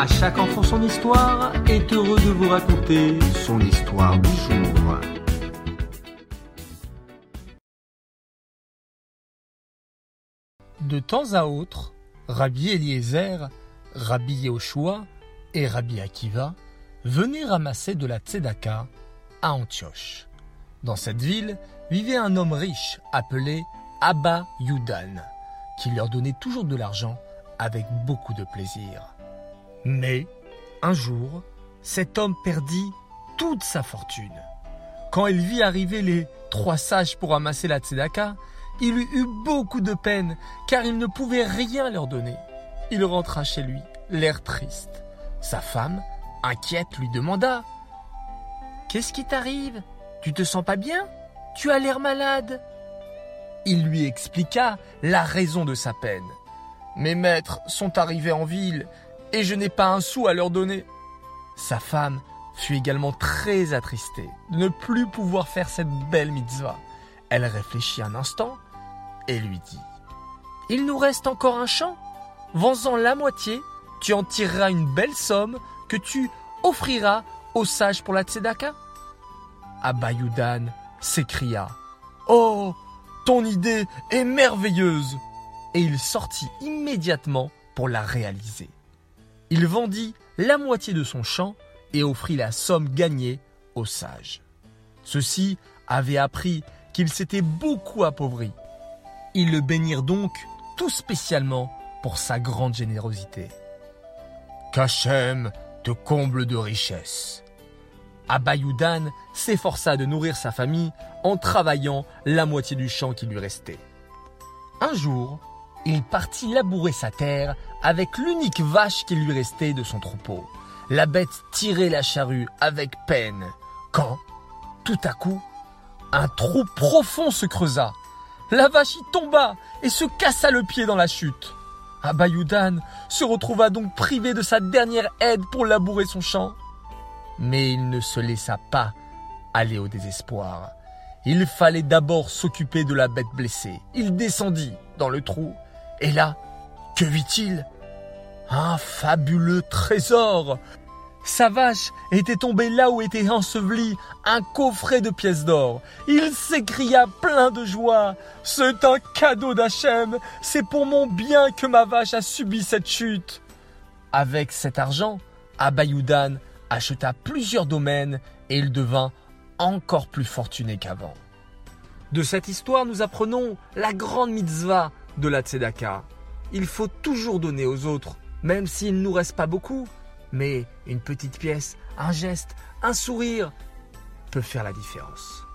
À chaque enfant son histoire est heureux de vous raconter son histoire du jour. De temps à autre, Rabbi Eliezer, Rabbi Yehoshua et Rabbi Akiva venaient ramasser de la tzedaka à Antioche. Dans cette ville vivait un homme riche appelé Abba Yudan, qui leur donnait toujours de l'argent avec beaucoup de plaisir. Mais, un jour, cet homme perdit toute sa fortune. Quand il vit arriver les trois sages pour ramasser la tzedaka, il eut beaucoup de peine car il ne pouvait rien leur donner. Il rentra chez lui, l'air triste. Sa femme, inquiète, lui demanda Qu'est-ce qui t'arrive? Tu te sens pas bien? Tu as l'air malade Il lui expliqua la raison de sa peine. Mes maîtres sont arrivés en ville et je n'ai pas un sou à leur donner. Sa femme fut également très attristée de ne plus pouvoir faire cette belle mitzvah. Elle réfléchit un instant et lui dit Il nous reste encore un champ. Vends-en la moitié, tu en tireras une belle somme que tu offriras aux sages pour la tzedaka. Abayudan s'écria Oh, ton idée est merveilleuse Et il sortit immédiatement pour la réaliser. Il vendit la moitié de son champ et offrit la somme gagnée aux sages. Ceux-ci avaient appris qu'il s'était beaucoup appauvri. Ils le bénirent donc tout spécialement pour sa grande générosité. Qu'Hachem te comble de richesses. Abayudan s'efforça de nourrir sa famille en travaillant la moitié du champ qui lui restait. Un jour, il partit labourer sa terre avec l'unique vache qui lui restait de son troupeau. La bête tirait la charrue avec peine, quand, tout à coup, un trou profond se creusa. La vache y tomba et se cassa le pied dans la chute. Abayudan se retrouva donc privé de sa dernière aide pour labourer son champ. Mais il ne se laissa pas aller au désespoir. Il fallait d'abord s'occuper de la bête blessée. Il descendit dans le trou. Et là, que vit-il? Un fabuleux trésor sa vache était tombée là où était enseveli un coffret de pièces d'or. Il s'écria plein de joie. C'est un cadeau d'Hachem. C'est pour mon bien que ma vache a subi cette chute. Avec cet argent, Abayudan acheta plusieurs domaines et il devint encore plus fortuné qu'avant. De cette histoire, nous apprenons la grande mitzvah de la tzedaka. Il faut toujours donner aux autres, même s'il ne nous reste pas beaucoup. Mais une petite pièce, un geste, un sourire peut faire la différence.